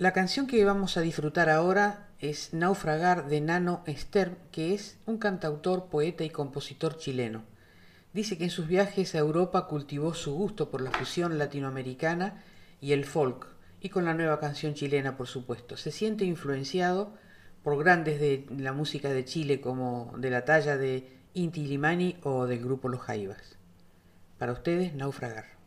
La canción que vamos a disfrutar ahora es Naufragar de Nano Esther, que es un cantautor, poeta y compositor chileno. Dice que en sus viajes a Europa cultivó su gusto por la fusión latinoamericana y el folk, y con la nueva canción chilena, por supuesto. Se siente influenciado por grandes de la música de Chile como de la talla de Inti Limani o del grupo Los Jaivas. Para ustedes, Naufragar.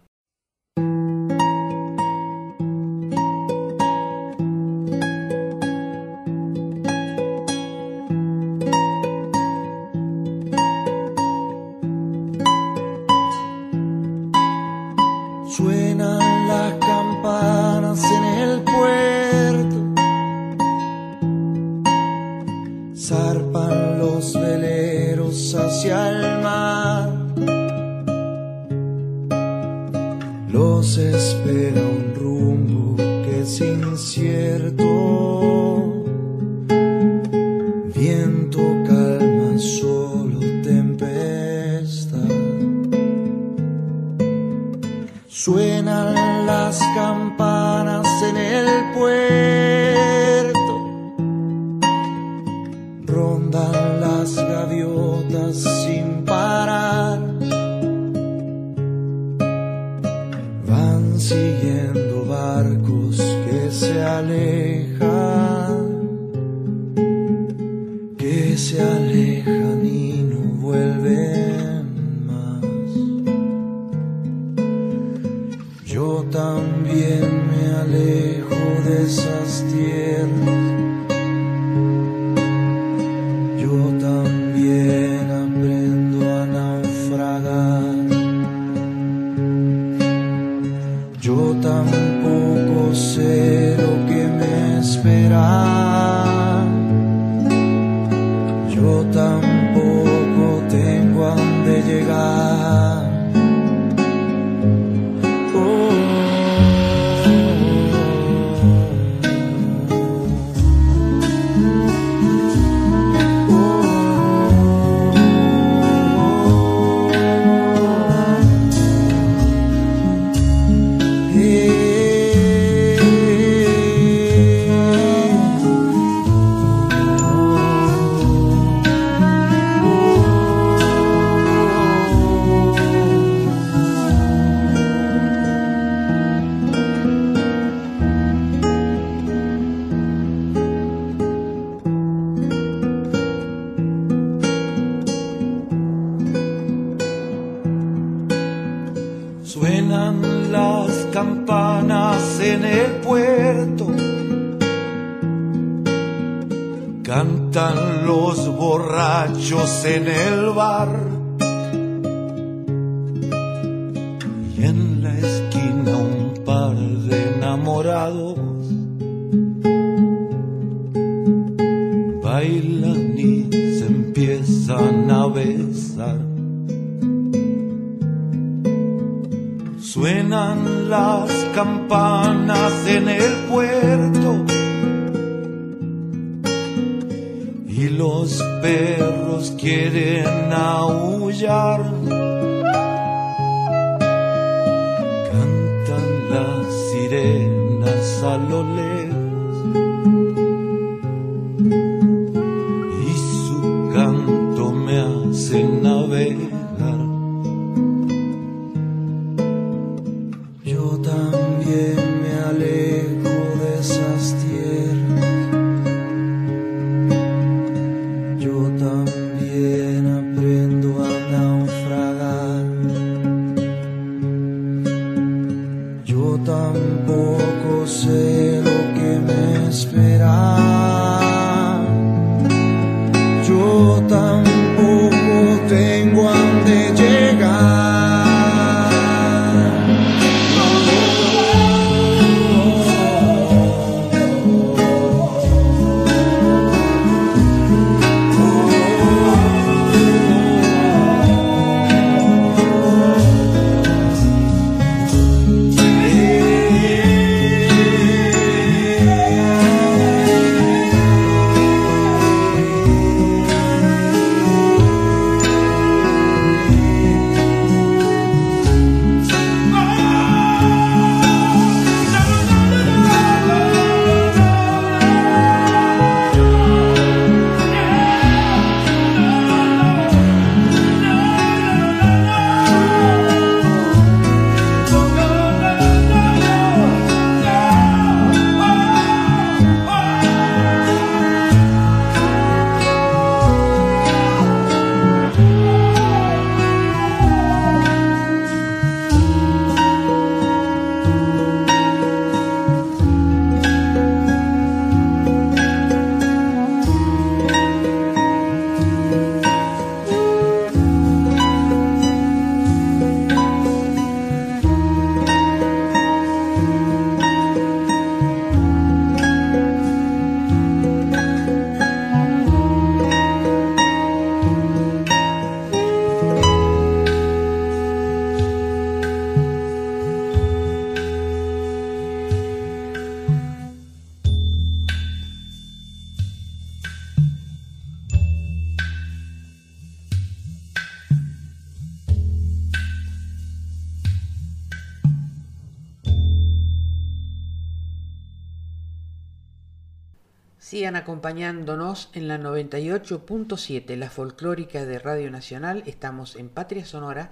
Acompañándonos en la 98.7, la folclórica de Radio Nacional. Estamos en Patria Sonora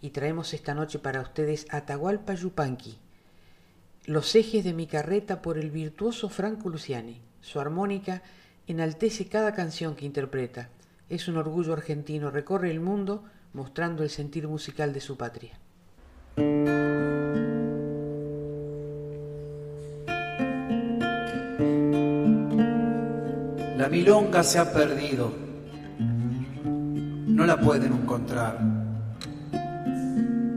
y traemos esta noche para ustedes Atahualpa Yupanqui. Los ejes de mi carreta por el virtuoso Franco Luciani. Su armónica enaltece cada canción que interpreta. Es un orgullo argentino, recorre el mundo mostrando el sentir musical de su patria. La milonga se ha perdido, no la pueden encontrar.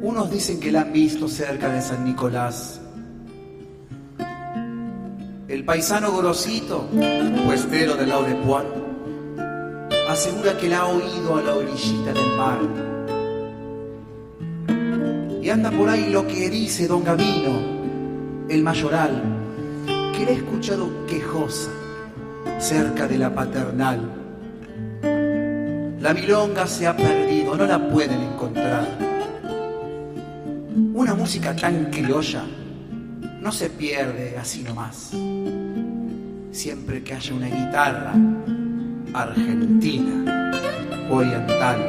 Unos dicen que la han visto cerca de San Nicolás. El paisano Gorosito, puestero del lado de Puan, asegura que la ha oído a la orillita del mar. Y anda por ahí lo que dice don Gavino, el mayoral, que le ha escuchado quejosa cerca de la paternal. La milonga se ha perdido, no la pueden encontrar. Una música tan criolla no se pierde así nomás. Siempre que haya una guitarra argentina, oriental.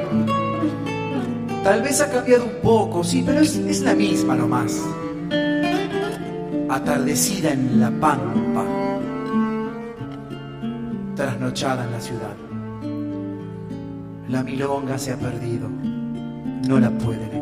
Tal vez ha cambiado un poco, sí, pero es, la misma nomás. Atardecida en la pampa trasnochada en la ciudad. La milonga se ha perdido, no la pueden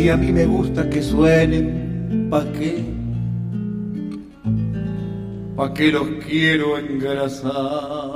Si a mí me gusta que suenen, ¿pa' qué? ¿Pa' qué los quiero engrasar?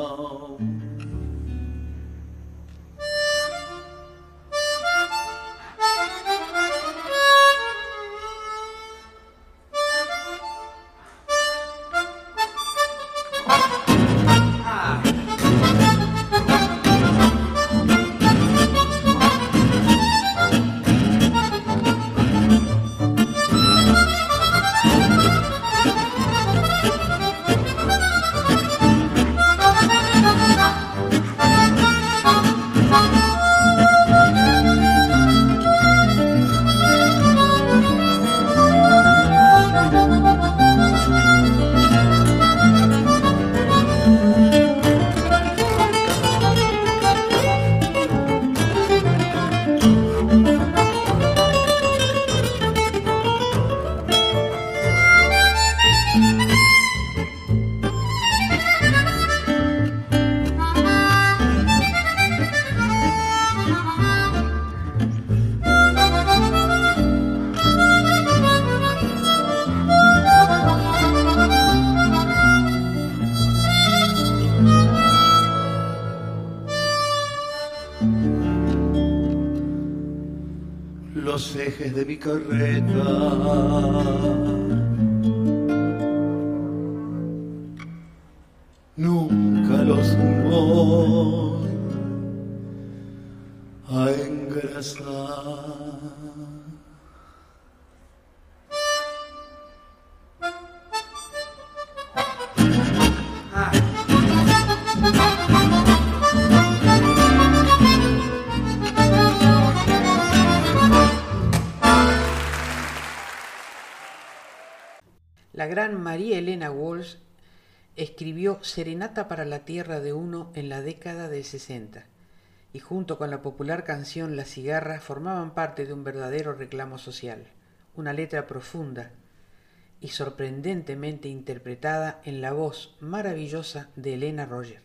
María Elena Walsh escribió Serenata para la Tierra de Uno en la década del 60 y junto con la popular canción La cigarra formaban parte de un verdadero reclamo social, una letra profunda y sorprendentemente interpretada en la voz maravillosa de Elena Roger.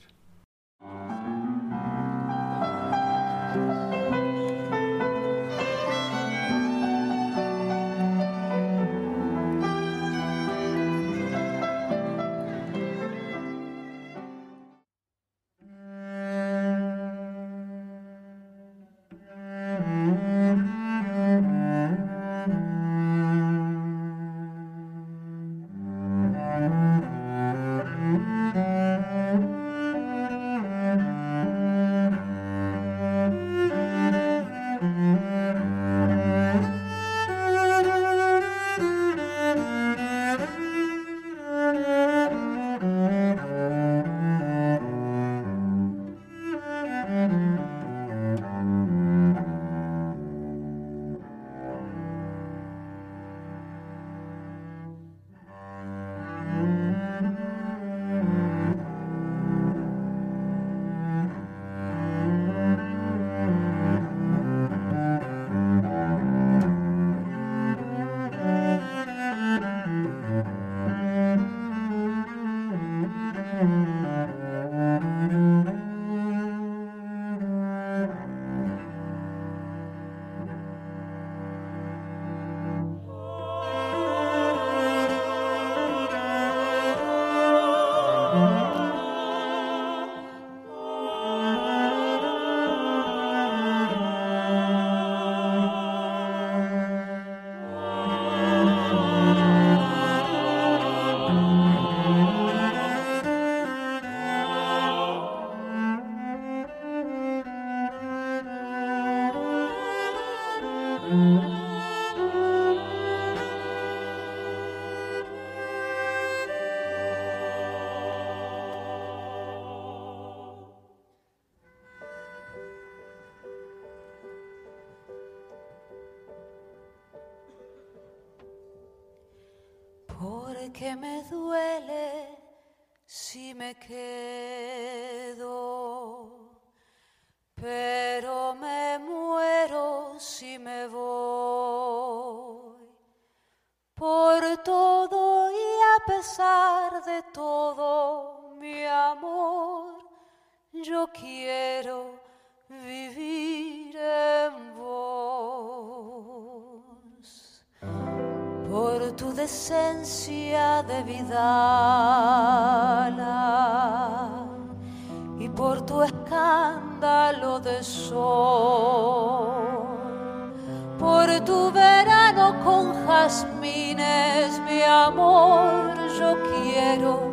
Que me duele si me quedo, pero me muero si me voy. Por todo y a pesar de todo, Decencia de vida y por tu escándalo de sol, por tu verano con jazmines, mi amor, yo quiero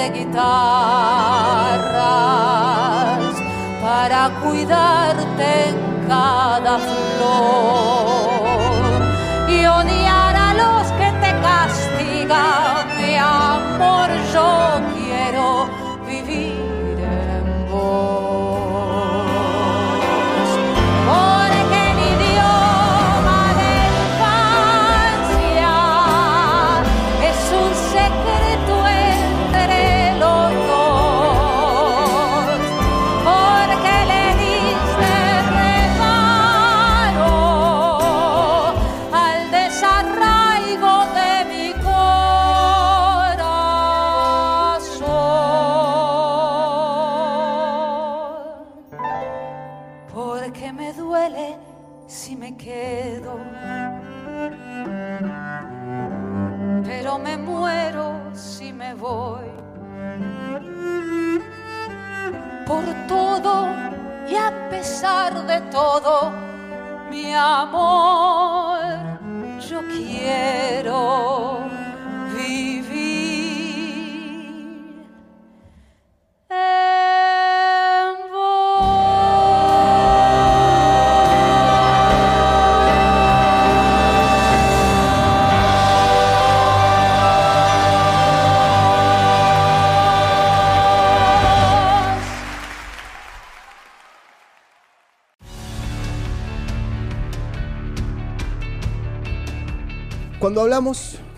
de guitarras, para cuidarte en cada flor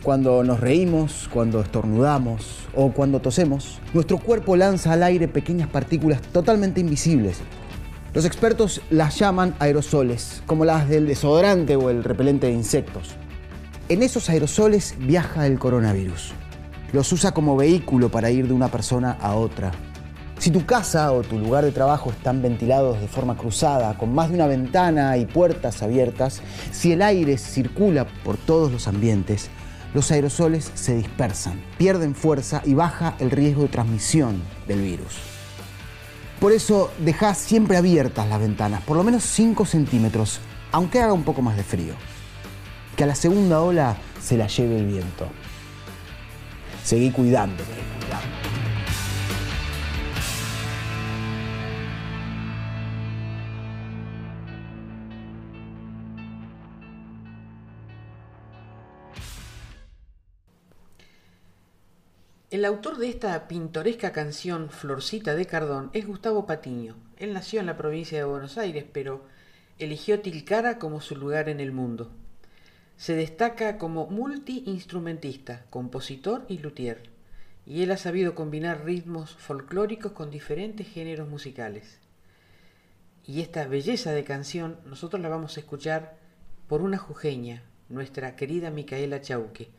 Cuando nos reímos, cuando estornudamos o cuando tosemos, nuestro cuerpo lanza al aire pequeñas partículas totalmente invisibles. Los expertos las llaman aerosoles, como las del desodorante o el repelente de insectos. En esos aerosoles viaja el coronavirus. Los usa como vehículo para ir de una persona a otra. Si tu casa o tu lugar de trabajo están ventilados de forma cruzada, con más de una ventana y puertas abiertas, si el aire circula por todos los ambientes, los aerosoles se dispersan, pierden fuerza y baja el riesgo de transmisión del virus. Por eso deja siempre abiertas las ventanas, por lo menos 5 centímetros, aunque haga un poco más de frío. Que a la segunda ola se la lleve el viento. Seguí cuidándote, El autor de esta pintoresca canción Florcita de Cardón es Gustavo Patiño. Él nació en la provincia de Buenos Aires, pero eligió Tilcara como su lugar en el mundo. Se destaca como multiinstrumentista, compositor y luthier, y él ha sabido combinar ritmos folclóricos con diferentes géneros musicales. Y esta belleza de canción nosotros la vamos a escuchar por una jujeña, nuestra querida Micaela Chauque.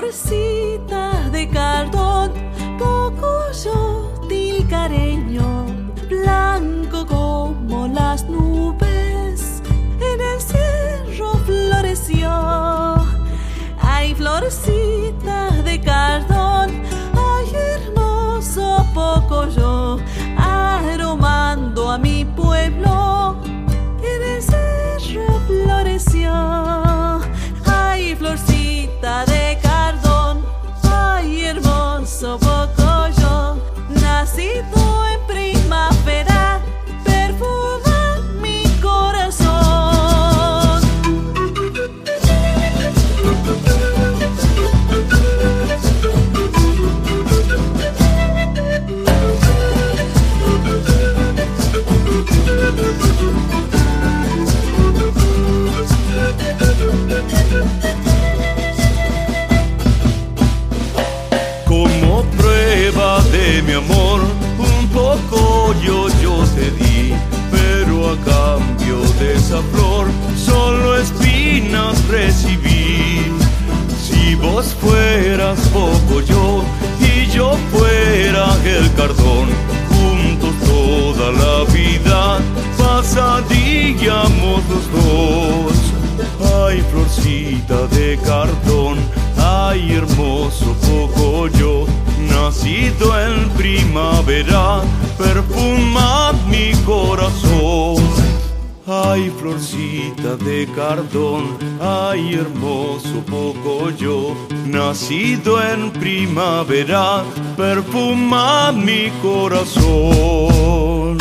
Ay, florecita de cardón, poco yo tilcareño, blanco como las nubes, en el cerro floreció. Ay, florecita espinas recibí. Si vos fueras poco yo y yo fuera el cardón, juntos toda la vida pasaríamos los dos. Ay, florcita de cartón, ay, hermoso poco yo, nacido en primavera, perfuma mi corazón. Ay, florcita de cardón, ay, hermoso poco yo, nacido en primavera, perfuma mi corazón.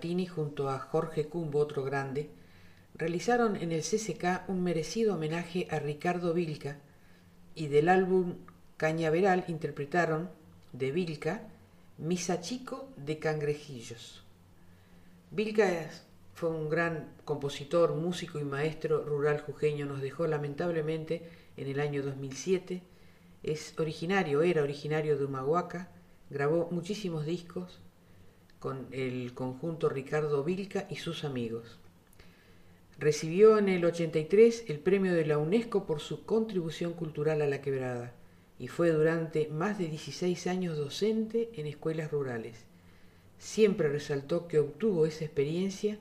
Junto a Jorge Cumbo, otro grande, realizaron en el CCK un merecido homenaje a Ricardo Vilca y del álbum Cañaveral interpretaron de Vilca Misa Chico de Cangrejillos. Vilca fue un gran compositor, músico y maestro rural jujeño, nos dejó lamentablemente en el año 2007. Es originario, era originario de Humahuaca, grabó muchísimos discos con el conjunto Ricardo Vilca y sus amigos. Recibió en el 83 el premio de la UNESCO por su contribución cultural a la quebrada y fue durante más de 16 años docente en escuelas rurales. Siempre resaltó que obtuvo esa experiencia,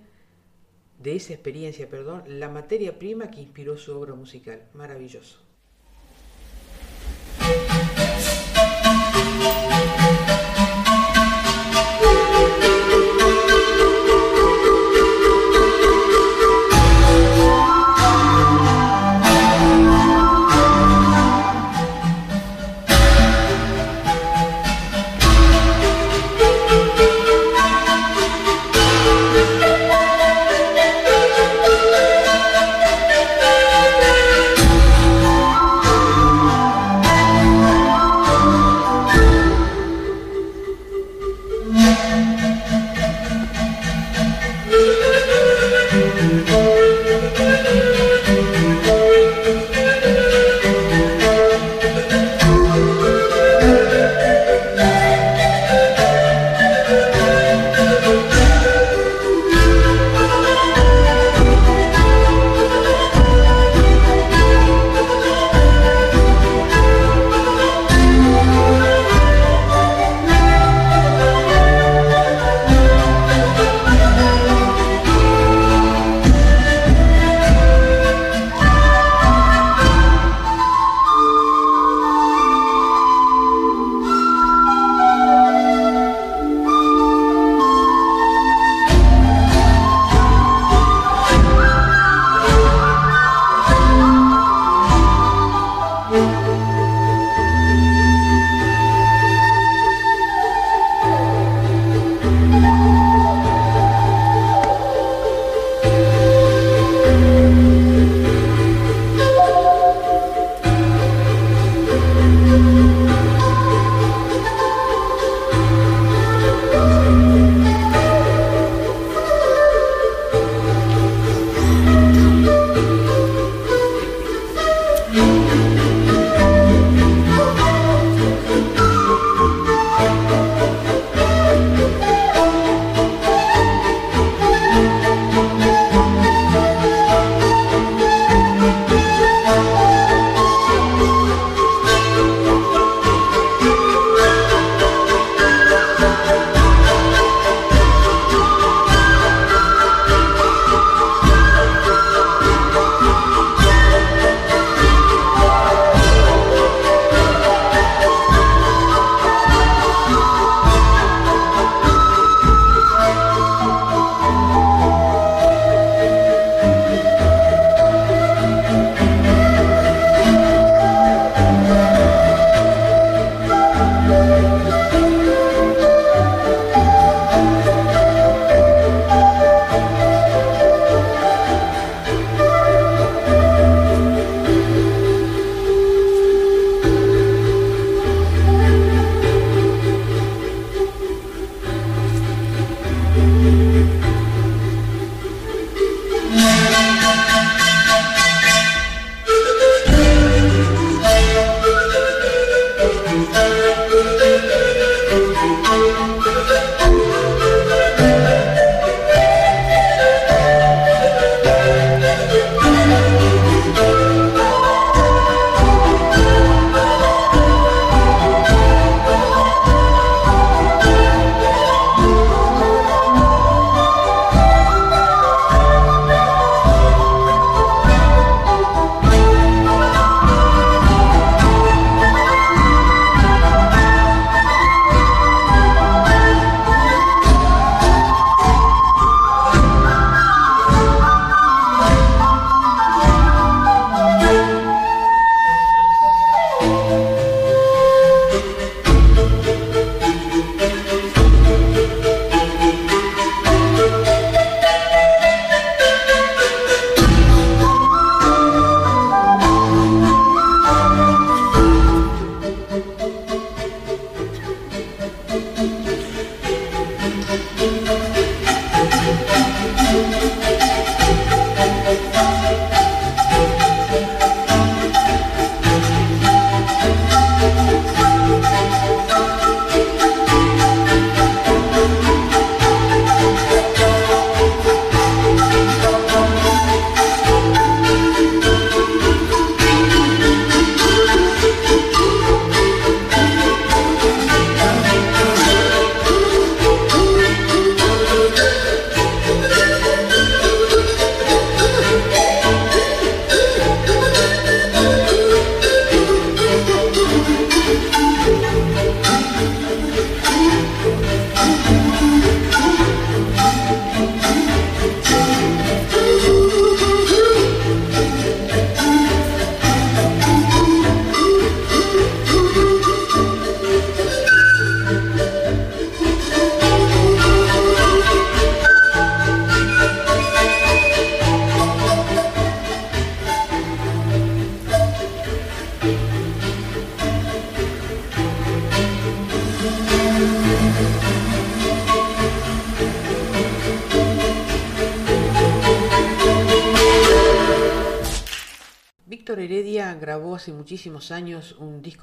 de esa experiencia, perdón, la materia prima que inspiró su obra musical. Maravilloso.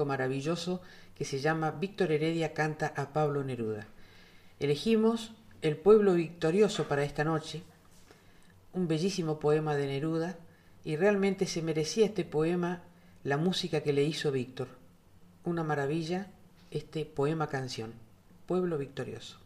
Maravilloso que se llama Víctor Heredia canta a Pablo Neruda. Elegimos El pueblo victorioso para esta noche, un bellísimo poema de Neruda, y realmente se merecía este poema la música que le hizo Víctor. Una maravilla este poema canción, Pueblo Victorioso.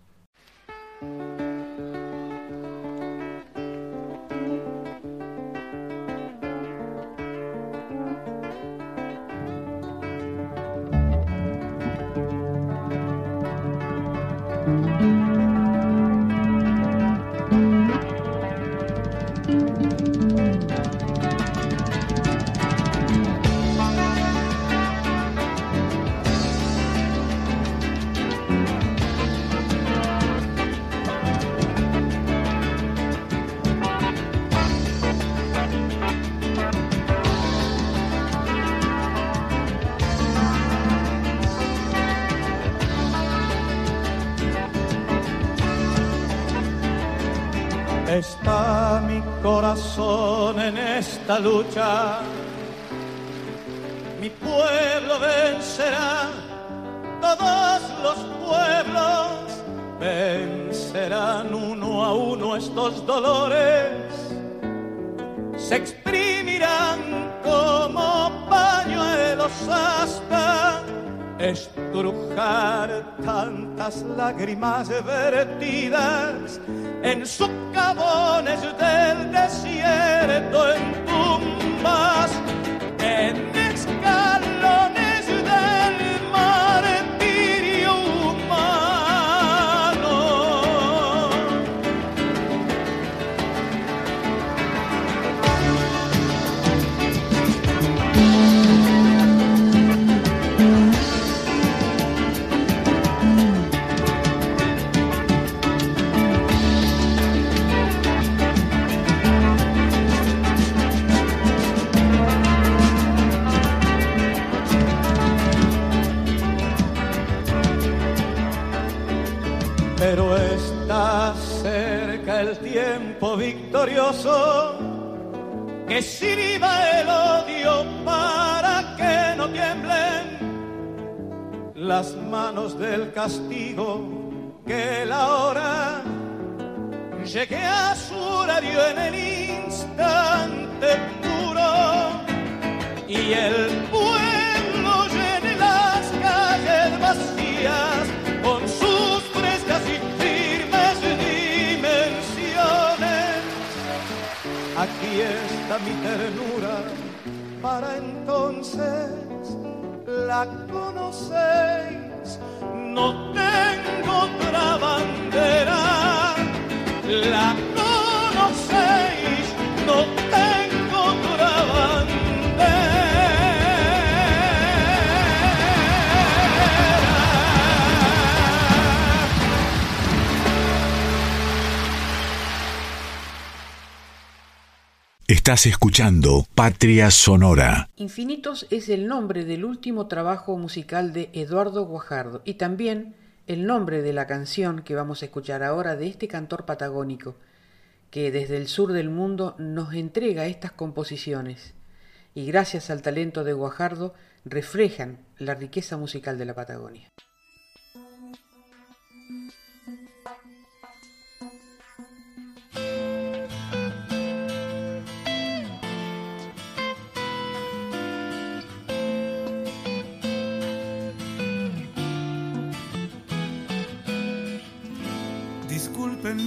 Está mi corazón en esta lucha. Mi pueblo vencerá, todos los pueblos vencerán uno a uno estos dolores. Se exprimirán como pañuelos hasta estrujar tantas lágrimas vertidas en socavones del desierto, en tumbas, en victorioso que sirva el odio para que no tiemblen las manos del castigo que la hora llegue a su horario en el instante puro y el pueblo llene las calles vacías Aquí está mi ternura para entonces la conocéis. No tengo otra bandera, la conocéis. Estás escuchando Patria Sonora. Infinitos es el nombre del último trabajo musical de Eduardo Guajardo y también el nombre de la canción que vamos a escuchar ahora de este cantor patagónico, que desde el sur del mundo nos entrega estas composiciones y gracias al talento de Guajardo reflejan la riqueza musical de la Patagonia.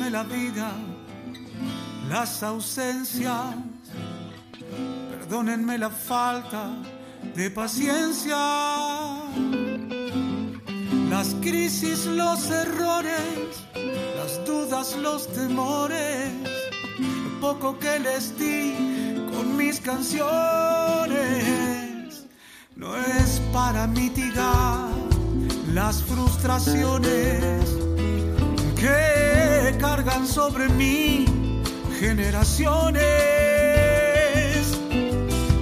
La vida, las ausencias, perdónenme la falta de paciencia, las crisis, los errores, las dudas, los temores, lo poco que les di con mis canciones, no es para mitigar las frustraciones que cargan sobre mí generaciones,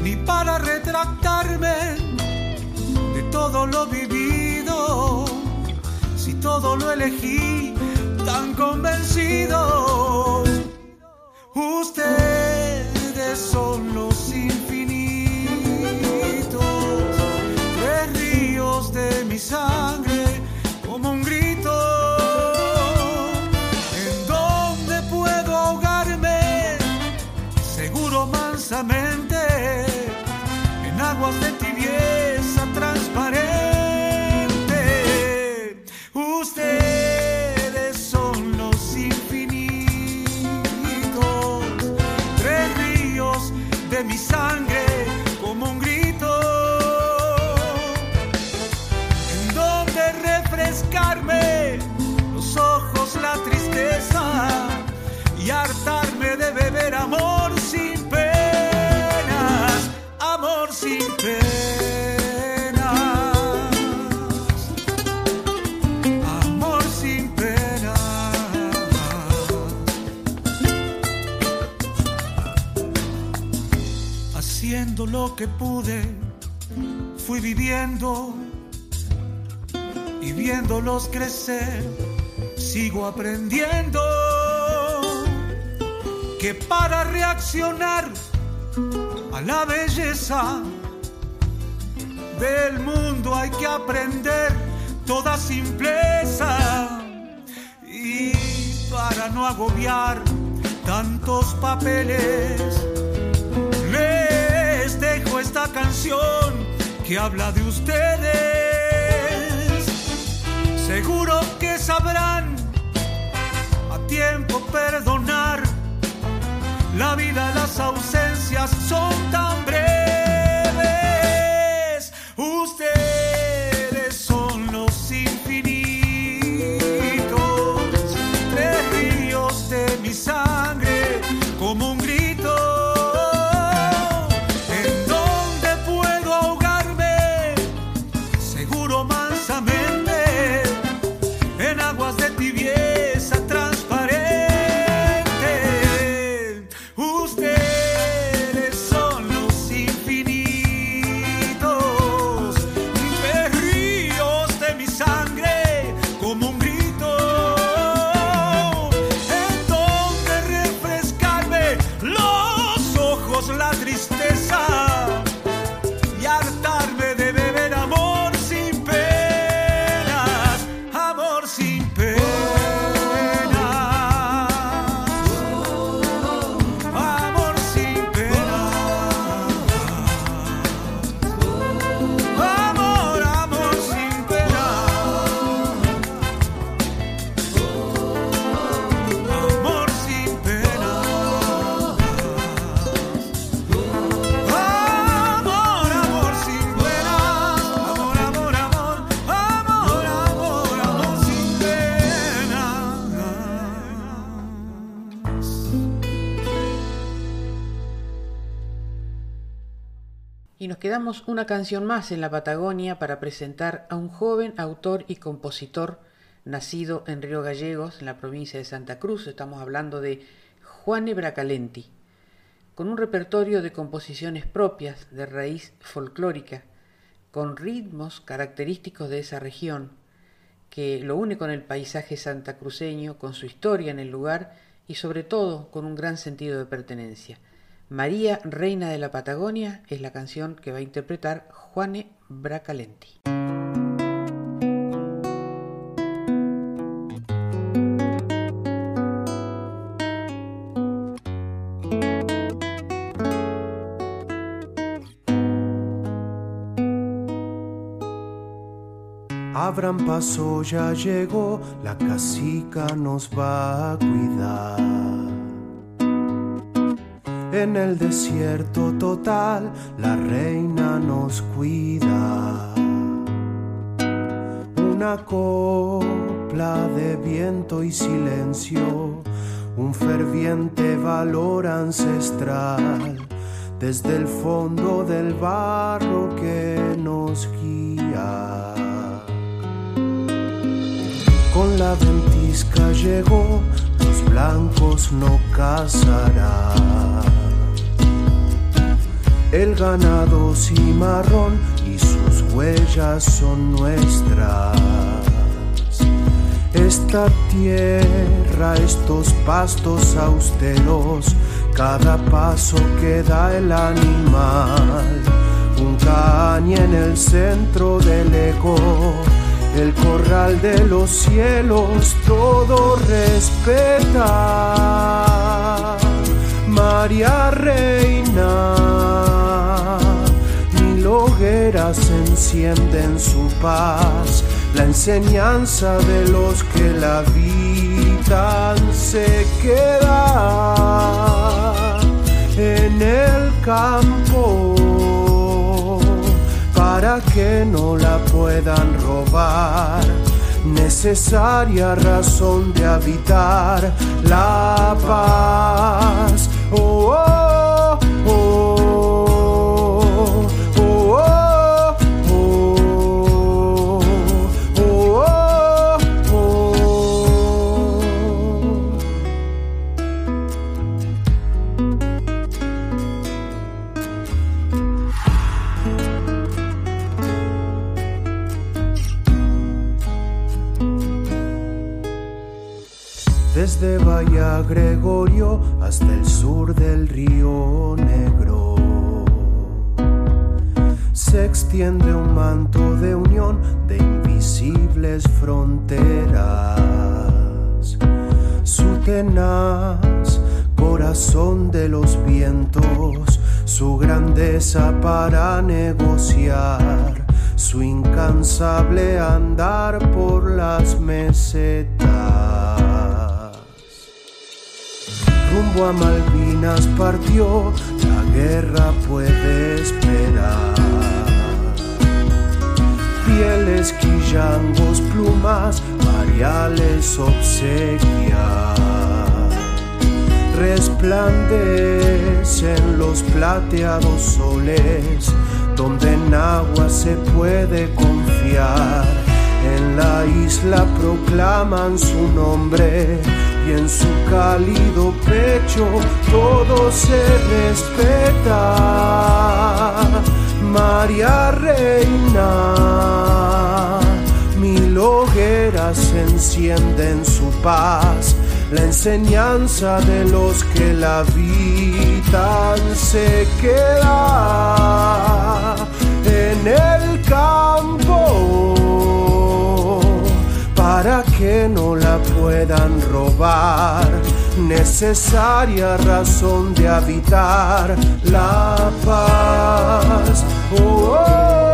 ni para retractarme de todo lo vivido, si todo lo elegí tan convencido. Ustedes son los aguas de tibieza transparente. Lo que pude, fui viviendo y viéndolos crecer, sigo aprendiendo que para reaccionar a la belleza del mundo hay que aprender toda simpleza. Y para no agobiar tantos papeles esta canción que habla de ustedes seguro que sabrán a tiempo perdonar la vida, las ausencias son tan breves. Nos quedamos una canción más en la Patagonia para presentar a un joven autor y compositor nacido en Río Gallegos, en la provincia de Santa Cruz. Estamos hablando de Juane Bracalenti, con un repertorio de composiciones propias de raíz folclórica, con ritmos característicos de esa región, que lo une con el paisaje santacruceño, con su historia en el lugar y sobre todo con un gran sentido de pertenencia. María, Reina de la Patagonia, es la canción que va a interpretar Juane Bracalenti. Abran paso, ya llegó, la casica nos va a cuidar. En el desierto total, la reina nos cuida. Una copla de viento y silencio, un ferviente valor ancestral, desde el fondo del barro que nos guía. Con la ventisca llegó, los blancos no cazarán. El ganado cimarrón y sus huellas son nuestras. Esta tierra, estos pastos austeros, cada paso que da el animal, un caña en el centro del eco el corral de los cielos todo respeta. María Reina, hogueras encienden su paz, la enseñanza de los que la habitan se queda en el campo para que no la puedan robar necesaria razón de habitar la paz. Oh, oh, Gregorio hasta el sur del río Negro se extiende un manto de unión de invisibles fronteras. Su tenaz corazón de los vientos, su grandeza para negociar, su incansable andar por las mesetas. Rumbo a Malvinas partió, la guerra puede esperar. Pieles, quillangos, plumas, variales obsequiar. Resplandecen los plateados soles, donde en agua se puede confiar. En la isla proclaman su nombre y en su cálido pecho todo se respeta. María Reina, mil hogueras encienden su paz. La enseñanza de los que la habitan se queda en el campo para que no la puedan robar. Necesaria razón de habitar la paz. Oh, oh,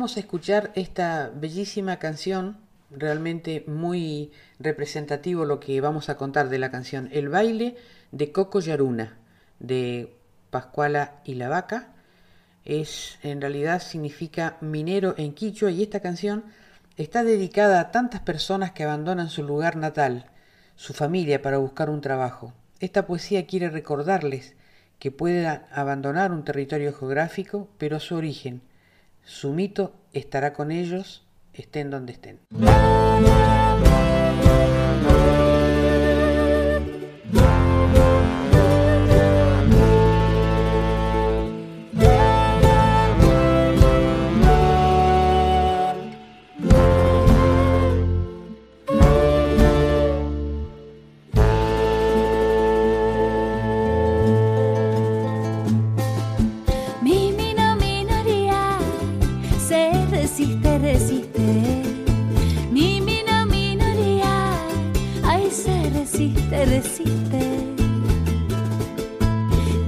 Invitamos a escuchar esta bellísima canción, realmente muy representativo lo que vamos a contar de la canción El baile de Coco Yaruna, de Pascuala y la Vaca. Es, en realidad significa minero en quichua y esta canción está dedicada a tantas personas que abandonan su lugar natal, su familia para buscar un trabajo. Esta poesía quiere recordarles que puedan abandonar un territorio geográfico, pero su origen, su mito estará con ellos, estén donde estén. Resiste, resiste.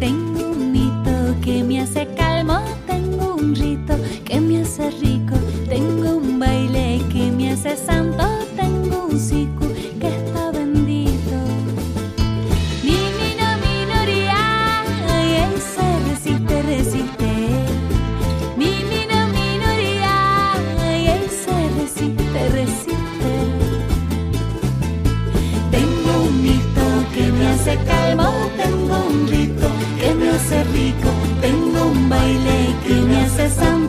Tengo un mito que me hace calmo, tengo un rito que me hace rico, tengo un baile que me hace santo, minha sessão.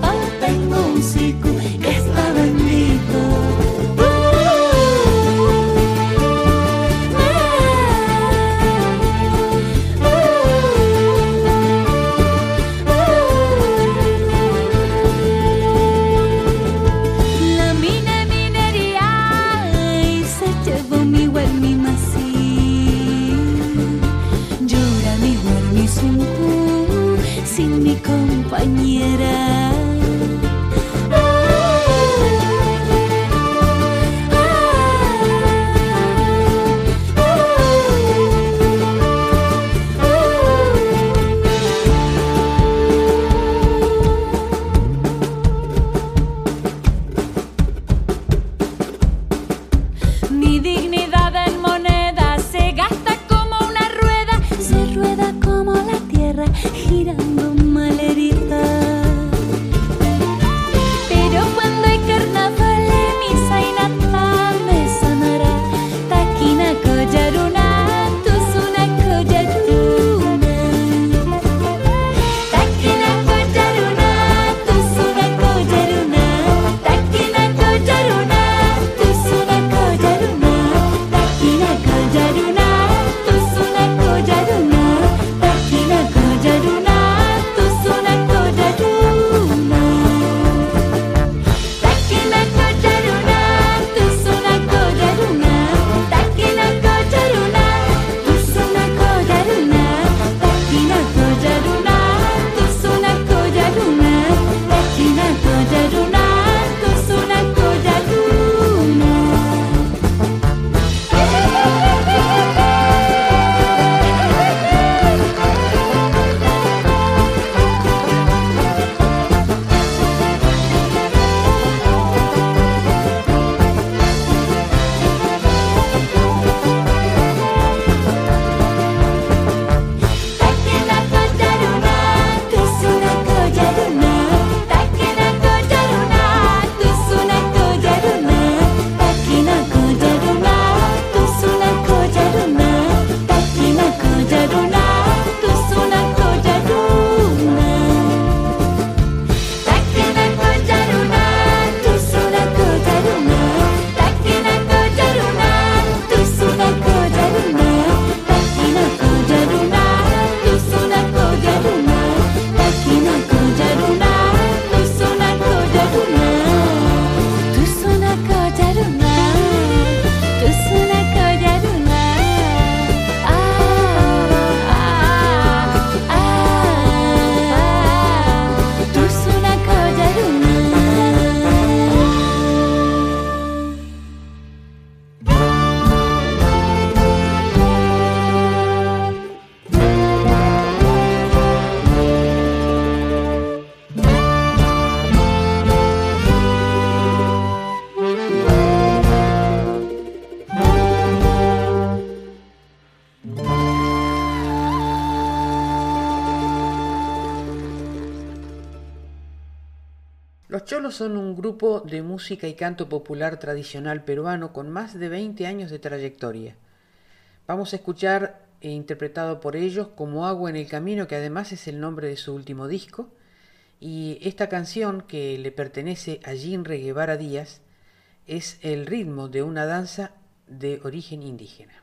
Son un grupo de música y canto popular tradicional peruano con más de 20 años de trayectoria. Vamos a escuchar, e interpretado por ellos, Como Agua en el Camino, que además es el nombre de su último disco, y esta canción, que le pertenece a Jean Guevara Díaz, es el ritmo de una danza de origen indígena.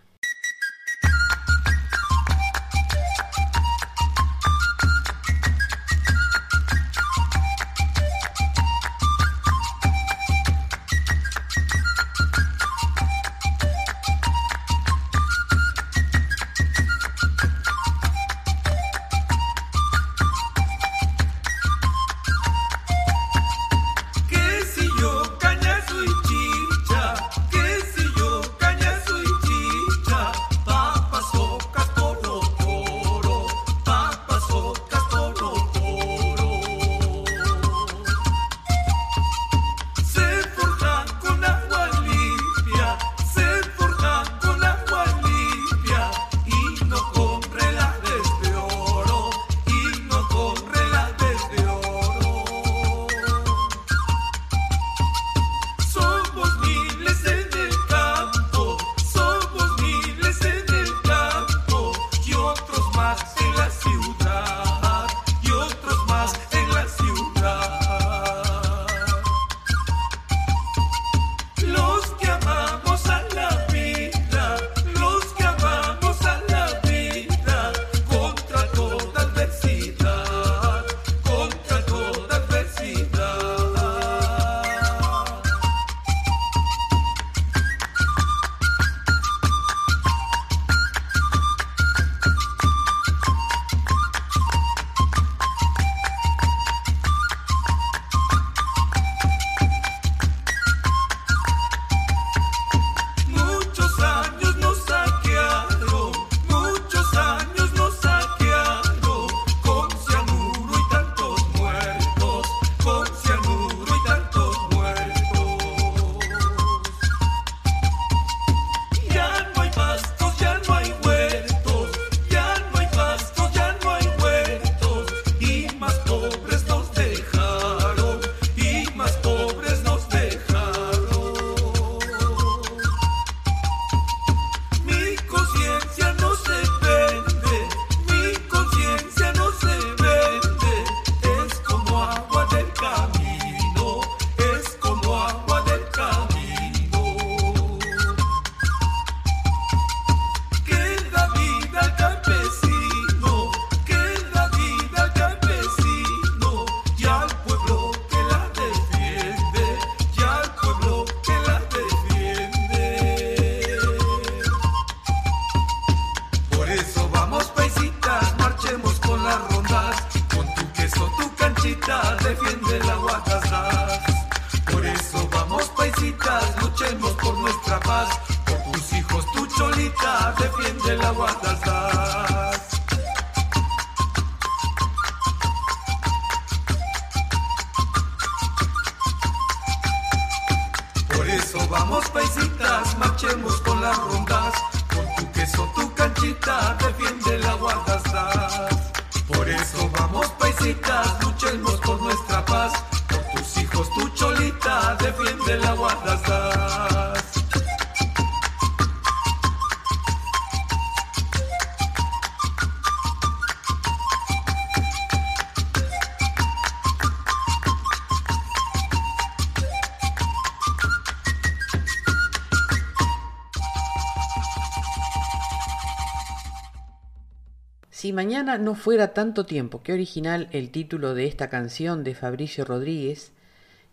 Si mañana no fuera tanto tiempo, qué original el título de esta canción de Fabricio Rodríguez,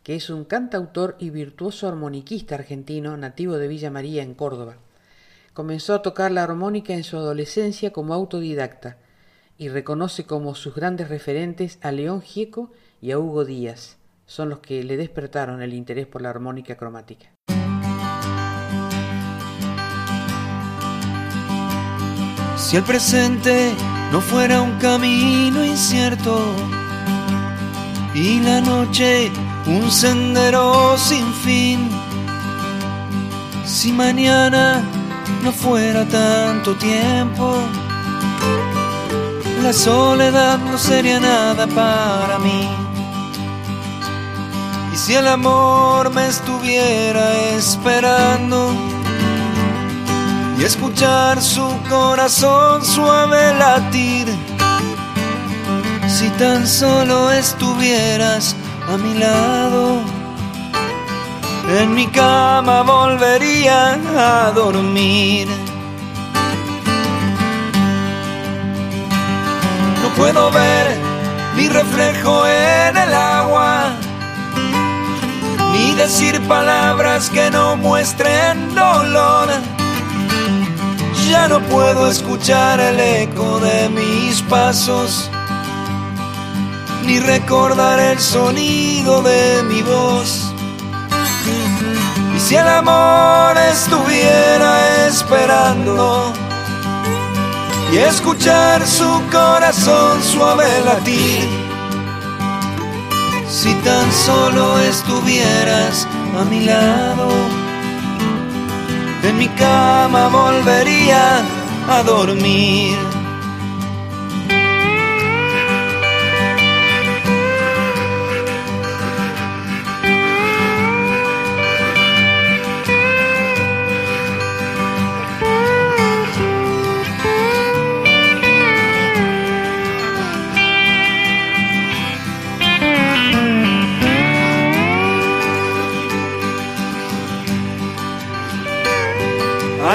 que es un cantautor y virtuoso armoniquista argentino nativo de Villa María en Córdoba. Comenzó a tocar la armónica en su adolescencia como autodidacta y reconoce como sus grandes referentes a León Gieco y a Hugo Díaz. Son los que le despertaron el interés por la armónica cromática. Si el presente no fuera un camino incierto y la noche un sendero sin fin, si mañana no fuera tanto tiempo, la soledad no sería nada para mí. Y si el amor me estuviera esperando, y escuchar su corazón suave latir. Si tan solo estuvieras a mi lado, en mi cama volvería a dormir. No puedo ver mi reflejo en el agua, ni decir palabras que no muestren dolor ya no puedo escuchar el eco de mis pasos, ni recordar el sonido de mi voz. Y si el amor estuviera esperando y escuchar su corazón suave latir, si tan solo estuvieras a mi lado en mi cama volvería a dormir.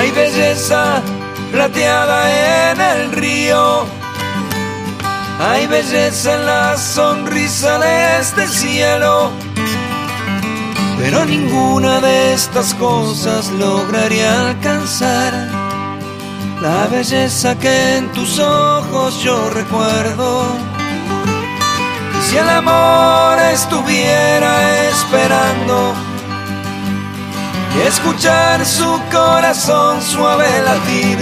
Hay belleza plateada en el río. Hay belleza en la sonrisa de este cielo. Pero ninguna de estas cosas lograría alcanzar la belleza que en tus ojos yo recuerdo. Y si el amor estuviera esperando, y escuchar su corazón suave latir.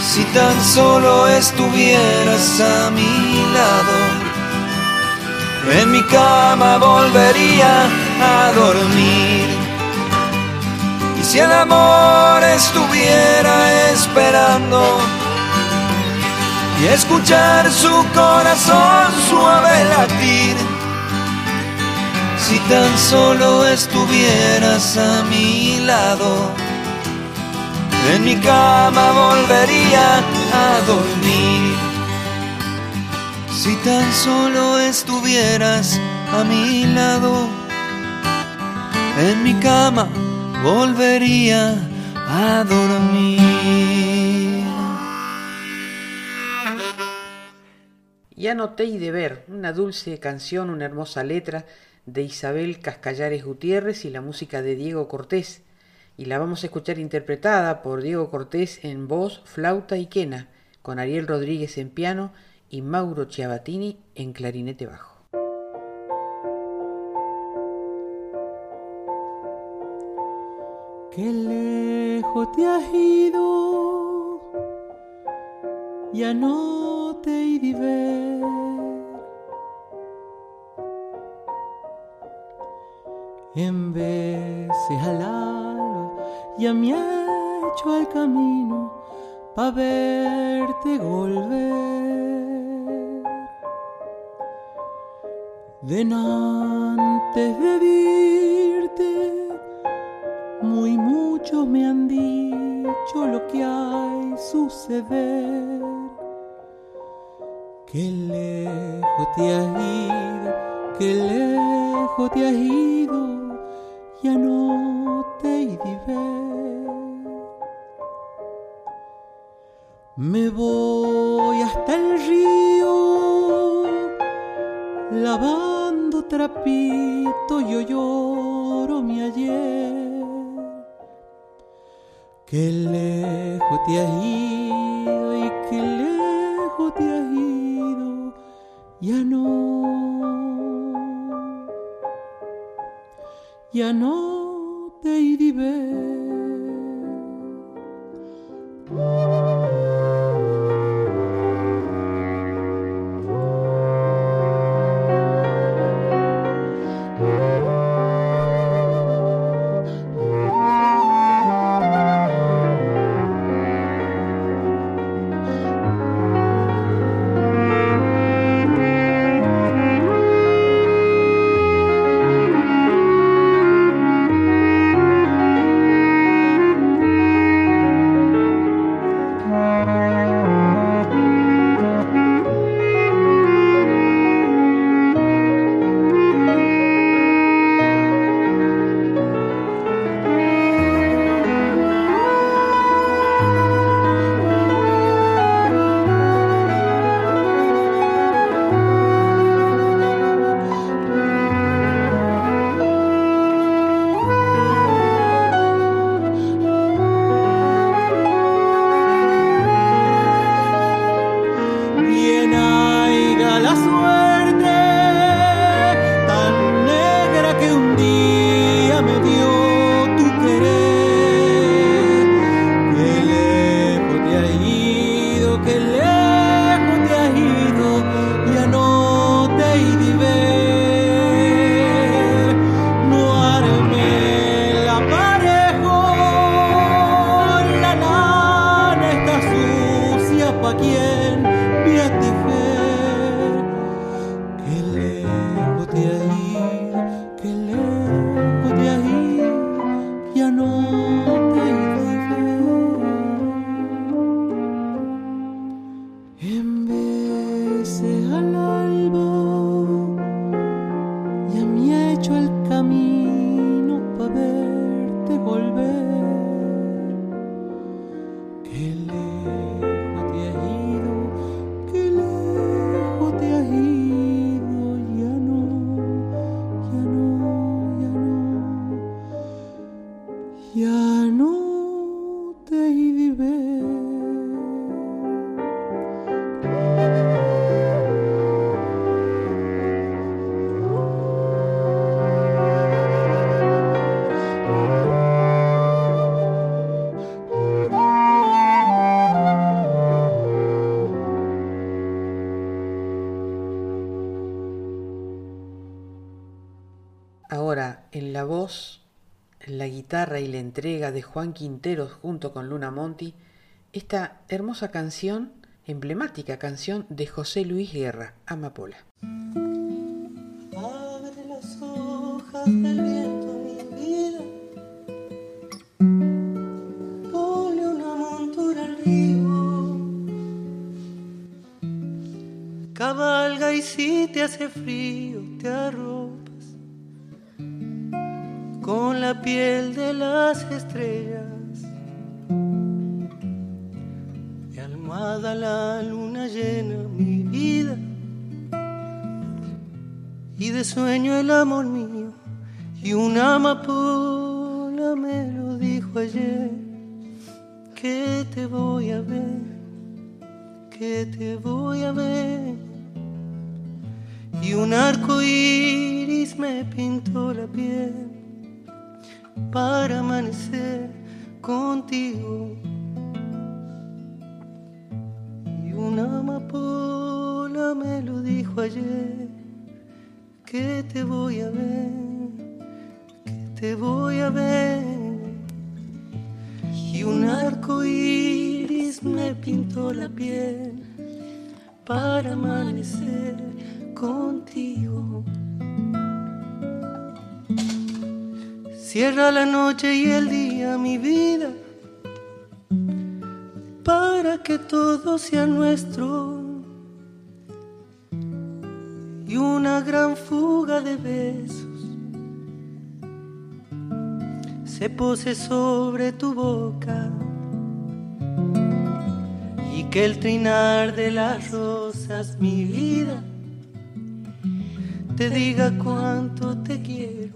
Si tan solo estuvieras a mi lado, en mi cama volvería a dormir. Y si el amor estuviera esperando, y escuchar su corazón suave latir, si tan solo estuvieras a mi lado, en mi cama volvería a dormir. Si tan solo estuvieras a mi lado, en mi cama volvería a dormir. Ya noté y de ver, una dulce canción, una hermosa letra de Isabel Cascallares Gutiérrez y la música de Diego Cortés, y la vamos a escuchar interpretada por Diego Cortés en voz, flauta y quena, con Ariel Rodríguez en piano y Mauro Chiabatini en clarinete bajo. Qué lejos te has ido, ya no te iré En veces al alba ya me ha hecho el camino pa' verte volver. Denantes de irte muy muchos me han dicho lo que hay suceder. Qué lejos te has ido, qué lejos te has ido, ya no te ver. Me voy hasta el río, lavando trapito, yo lloro mi ayer. Qué lejos te has ido y qué lejos te has ido, ya no, ya no te iré guitarra y la entrega de Juan Quinteros junto con Luna Monti, esta hermosa canción, emblemática canción de José Luis Guerra, Amapola. Abre las hojas del viento, mi vida. Ponle una montura al río. Cabalga y si te hace frío, sueño el amor mío y una amapola me lo dijo ayer que te voy a ver que te voy a ver. Y un arco iris me pintó la piel para amanecer contigo. Y una amapola me lo dijo ayer que te voy a ver, que te voy a ver. Y un arco iris me pintó la piel para amanecer contigo. Cierra la noche y el día, mi vida, para que todo sea nuestro. Y una gran fuga de besos se pose sobre tu boca. Y que el trinar de las rosas, mi vida, te diga cuánto te quiero.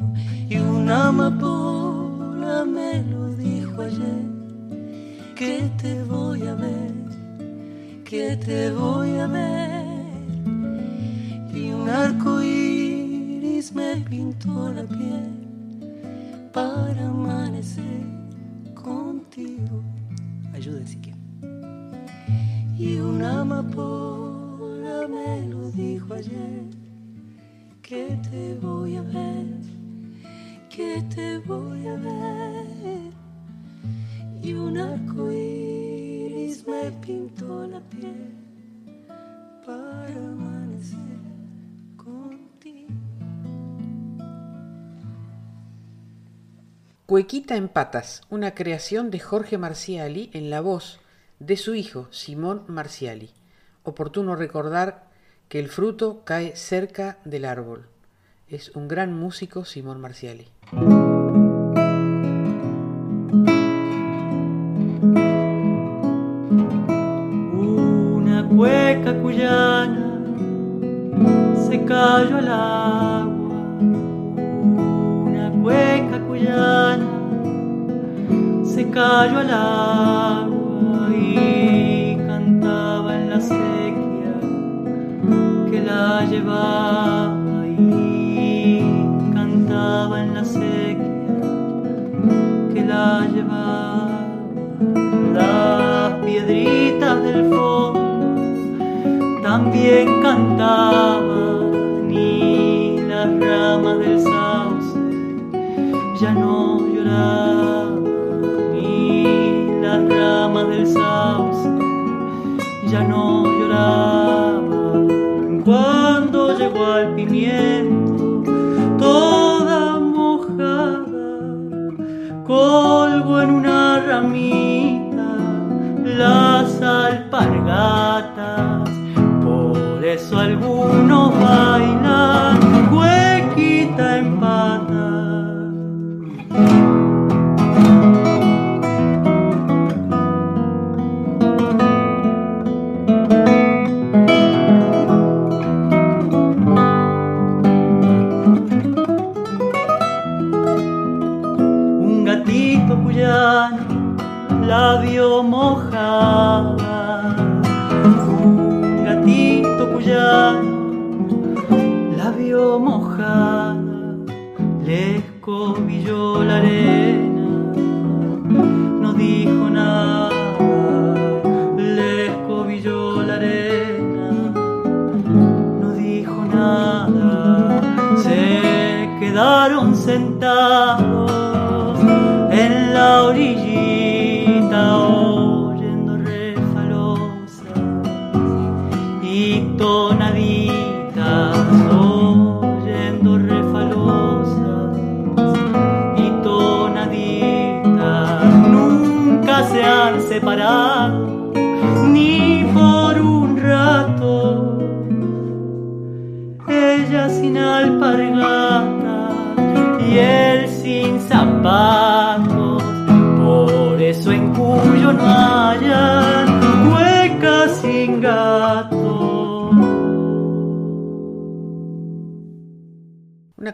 Y una amapola me lo dijo ayer, que te voy a ver, que te voy a ver. Y un arco iris me pintó la piel para amanecer contigo. Ayuda si quieren. Y una amapola me lo dijo ayer que te voy a ver, que te voy a ver. Y un arco iris me pintó la piel para amanecer Cuequita en patas, una creación de Jorge Marciali en la voz de su hijo Simón Marciali. Oportuno recordar que el fruto cae cerca del árbol. Es un gran músico Simón Marciali. Una cueca cuyana se cayó al agua. Cayó al agua y cantaba en la sequía que la llevaba y cantaba en la sequía que la llevaba. Las piedritas del fondo también cantaban y las ramas del sauce ya no lloraban ya no lloraban cuando llegó al pimiento toda mojada colgo en una ramita las alpargatas. Por eso algunos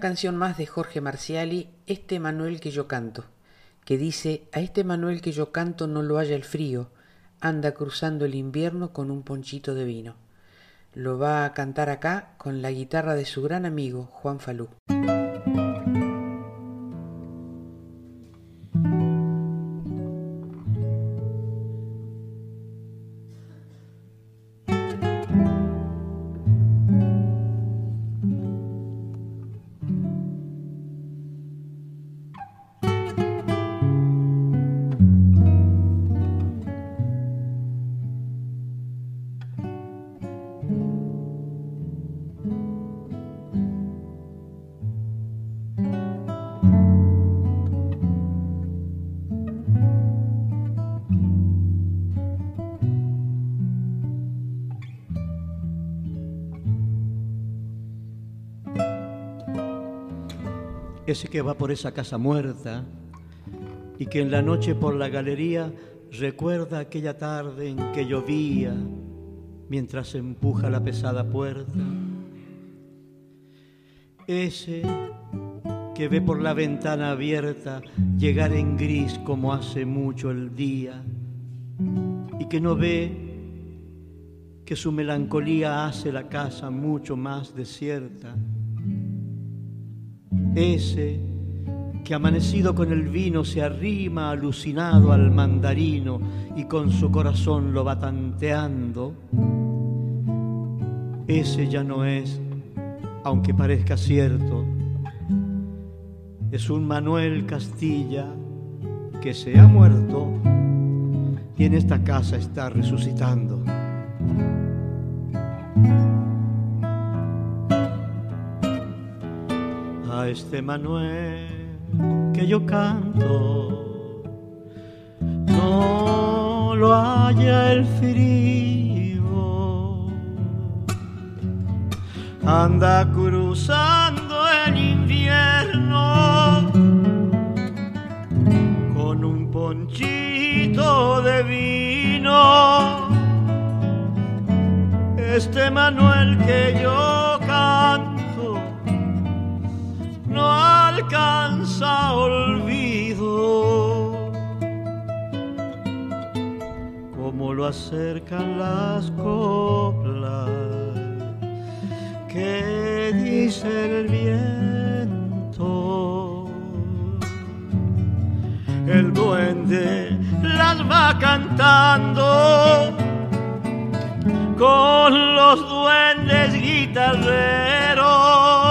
canción más de Jorge Marciali, Este Manuel que yo canto, que dice, a este Manuel que yo canto no lo haya el frío, anda cruzando el invierno con un ponchito de vino. Lo va a cantar acá con la guitarra de su gran amigo Juan Falú. Ese que va por esa casa muerta y que en la noche por la galería recuerda aquella tarde en que llovía mientras empuja la pesada puerta. Ese que ve por la ventana abierta llegar en gris como hace mucho el día y que no ve que su melancolía hace la casa mucho más desierta ese que amanecido con el vino se arrima alucinado al mandarino y con su corazón lo va tanteando, ese ya no es, aunque parezca cierto, es un Manuel Castilla que se ha muerto y en esta casa está resucitando. Este Manuel que yo canto, no lo haya el frío, anda cruzando el invierno con un ponchito de vino. Este Manuel que yo alcanza olvido. Como lo acercan las coplas que dice el viento. El duende las va cantando con los duendes guitarreros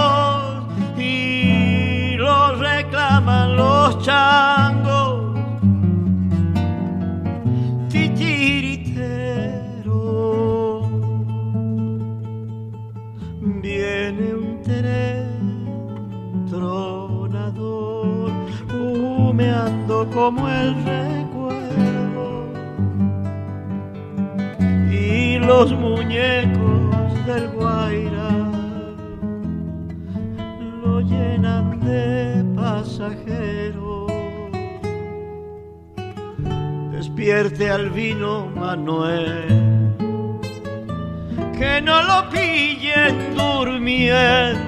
los changos. Titiritero viene un tren tronador humeando como el recuerdo. Y los muñecos del Despierte al vino Manuel, que no lo pillen durmiendo.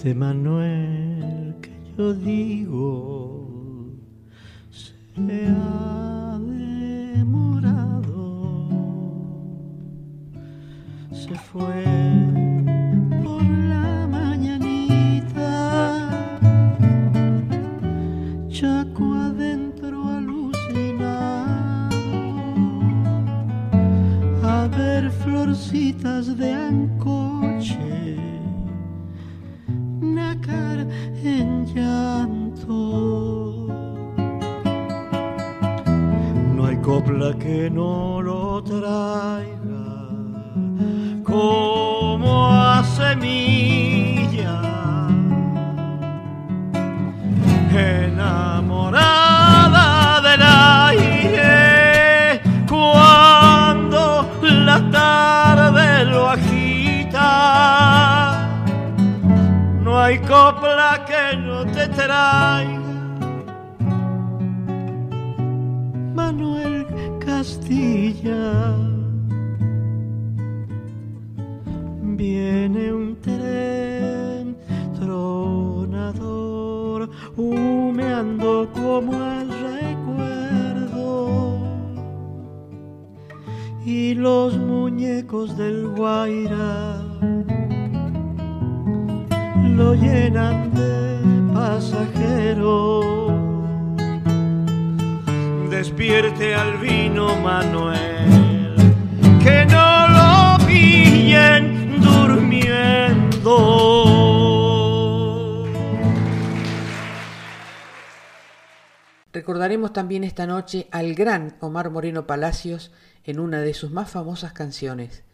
Este Manuel que yo digo También esta noche al gran Omar Moreno Palacios en una de sus más famosas canciones,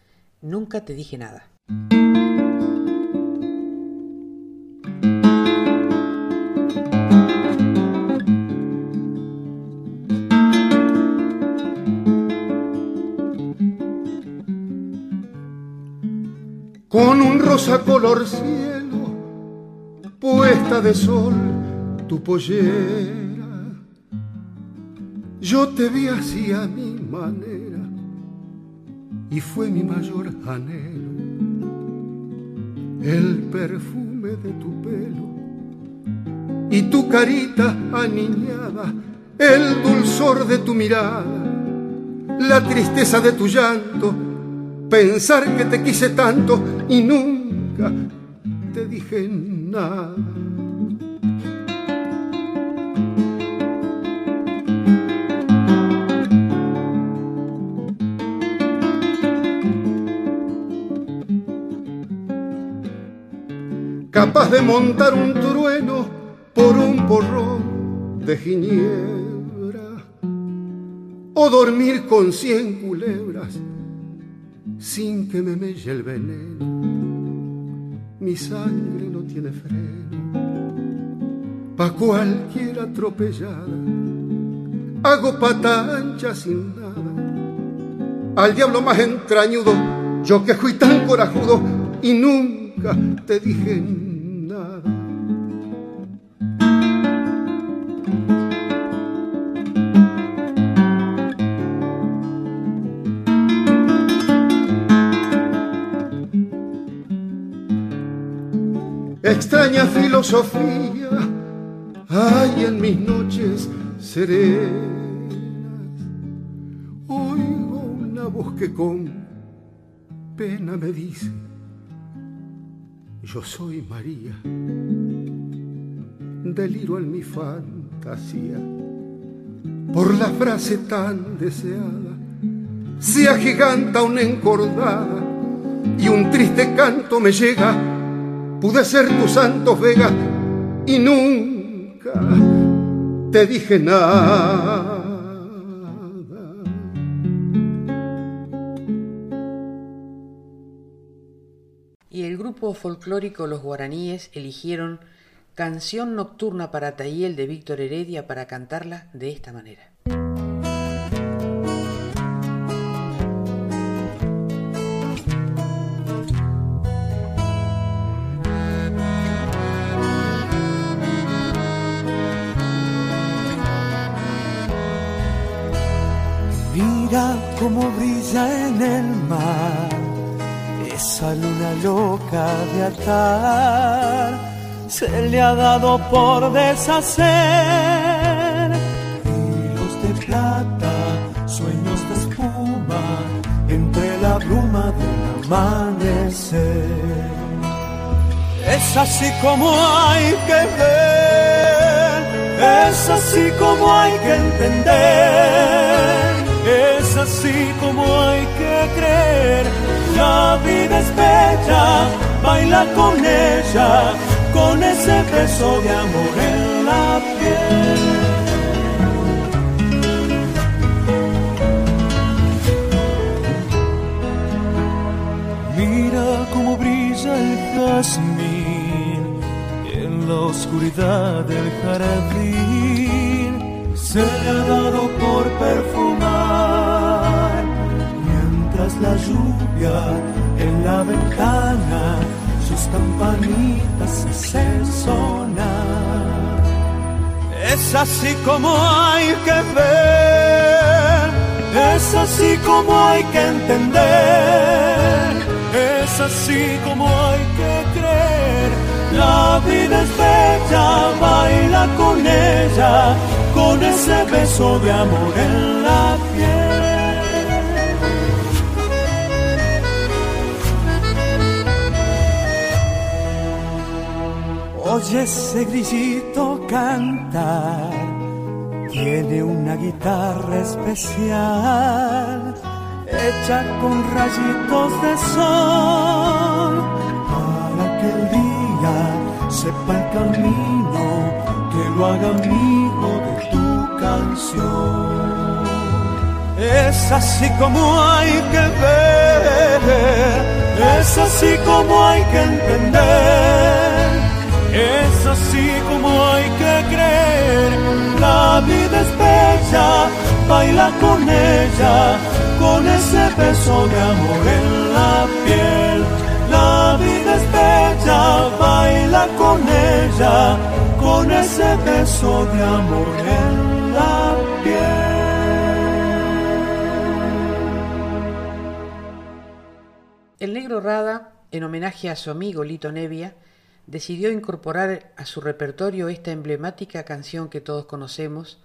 Nunca te dije nada. con un rosa color cielo, puesta de sol tu pollera. Yo te vi así a mi manera y fue mi mayor anhelo el perfume de tu pelo y tu carita aniñada, el dulzor de tu mirada, la tristeza de tu llanto pensar que te quise tanto y nunca te dije nada. Capaz de montar un trueno por un porrón de ginebra o dormir con cien culebras sin que me melle el veneno. Mi sangre no tiene freno, pa' cualquier atropellada. Hago pata ancha sin nada. Al diablo más entrañudo, yo que fui tan corajudo y nunca te dije nada. extraña filosofía hay en mis noches serenas. Oigo una voz que con pena me dice, yo soy María, deliro en mi fantasía por la frase tan deseada, se agiganta una encordada y un triste canto me llega pude ser tu santo vega y nunca te dije nada. Grupo folclórico Los Guaraníes eligieron Canción Nocturna para Tayel de Víctor Heredia para cantarla de esta manera. Mira cómo brilla en el mar esa luna loca de atar. Se le ha dado por deshacer hilos de plata, sueños de espuma entre la bruma del amanecer. Es así como hay que ver, es así como hay que entender es así como hay que creer. La vida es bella, baila con ella, con ese beso de amor en la piel. Mira cómo brilla el en la oscuridad del jardín se le ha dado por perfumar la lluvia en la ventana sus campanitas hacen sonar. Es así como hay que ver, es así como hay que entender, es así como hay que creer. La vida es bella, baila con ella, con ese beso de amor en la piel. Oye ese grillito cantar, tiene una guitarra especial, hecha con rayitos de sol, para que el día sepa el camino, que lo haga amigo de tu canción. Es así como hay que ver, es así como hay que entender. Es así como hay que creer, la vida es bella, baila con ella, con ese beso de amor en la piel. La vida es bella, baila con ella, con ese beso de amor en la El negro Rada, en homenaje a su amigo Lito Nevia, decidió incorporar a su repertorio esta emblemática canción que todos conocemos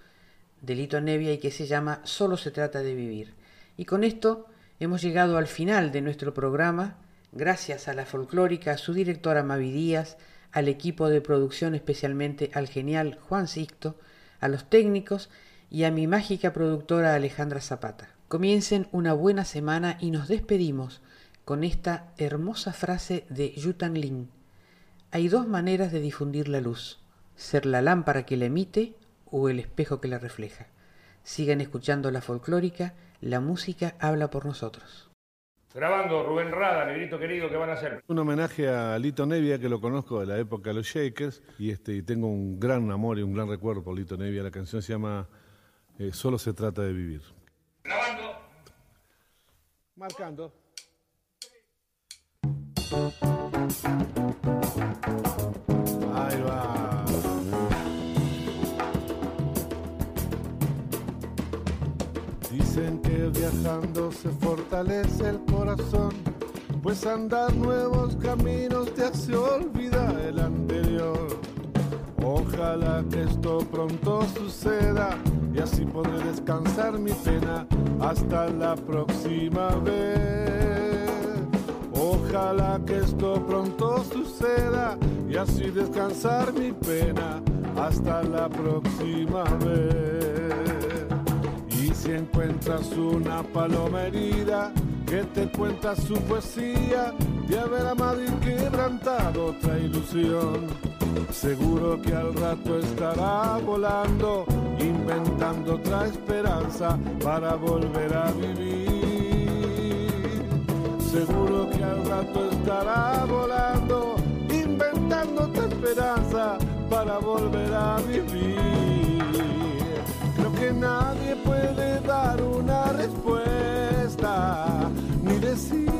de Lito Nevia y que se llama Solo se trata de vivir. Y con esto hemos llegado al final de nuestro programa, gracias a la folclórica, a su directora Mavi Díaz, al equipo de producción, especialmente al genial Juan Sixto, a los técnicos y a mi mágica productora Alejandra Zapata. Comiencen una buena semana y nos despedimos con esta hermosa frase de Yutan Lin. Hay dos maneras de difundir la luz, ser la lámpara que la emite o el espejo que la refleja. Sigan escuchando la folclórica, la música habla por nosotros. Grabando Rubén Rada, negrito querido, ¿qué van a hacer? Un homenaje a Lito Nevia, que lo conozco de la época de los Shakers, y, este, y tengo un gran amor y un gran recuerdo por Lito Nevia. La canción se llama eh, Solo se trata de vivir. Grabando. Marcando. Dicen que viajando se fortalece el corazón, pues andar nuevos caminos te hace olvidar el anterior. Ojalá que esto pronto suceda y así podré descansar mi pena hasta la próxima vez. Ojalá que esto pronto suceda y así descansar mi pena hasta la próxima vez. Si encuentras una paloma que te cuenta su poesía de haber amado y quebrantado otra ilusión, seguro que al rato estará volando, inventando otra esperanza para volver a vivir. Seguro que al rato estará volando, inventando otra esperanza para volver a vivir. Que nadie puede dar una respuesta, ni decir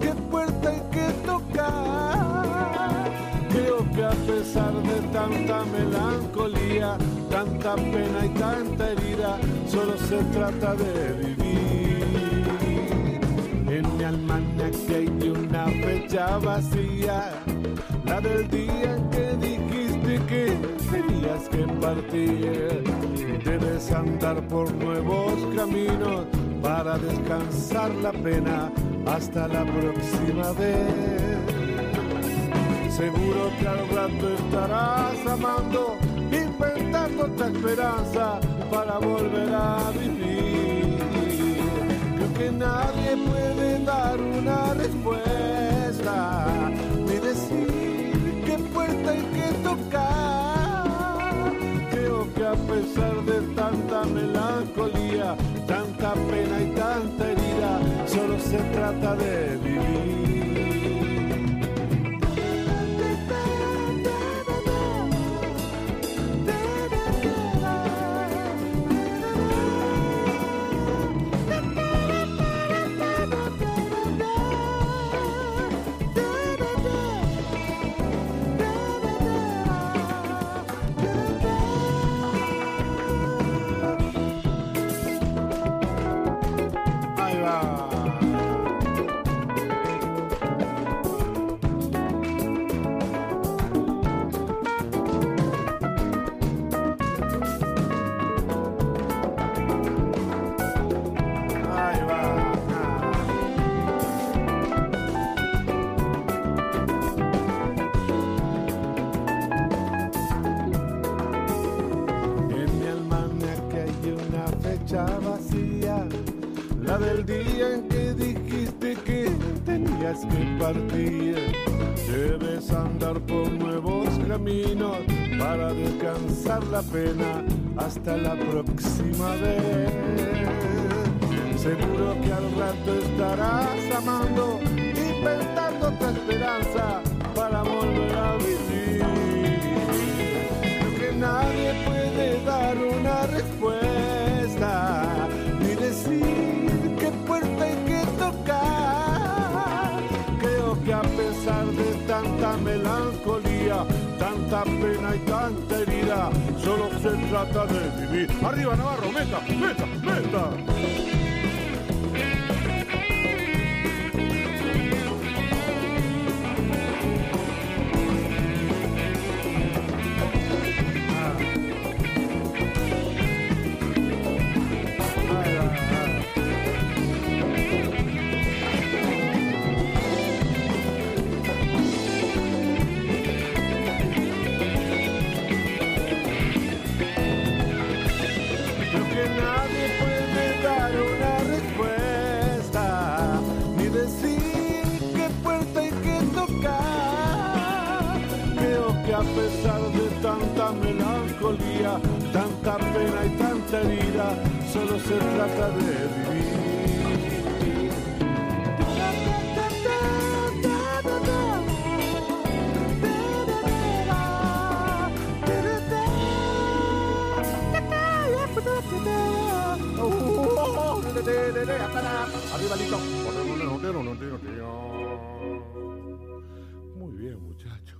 qué puerta hay que tocar. Creo que a pesar de tanta melancolía, tanta pena y tanta herida, solo se trata de vivir. En mi almanaque hay una fecha vacía, la del día en que tenías que partir. Debes andar por nuevos caminos para descansar la pena hasta la próxima vez. Seguro que al rato estarás amando, inventando otra esperanza para volver a vivir. Creo que nadie puede dar una respuesta, ni decir puerta hay que tocar. Creo que a pesar de tanta melancolía, tanta pena y tanta herida, solo se trata de vivir. Por nuevos caminos para descansar la pena hasta la próxima vez. Seguro que al rato estarás amando, tanta pena y tanta herida, solo se trata de vivir. Arriba Navarro, meta, meta, meta. Melancolía, tanta pena y tanta herida, solo se trata de vivir. Arriba, Lito. Muy bien, muchacho.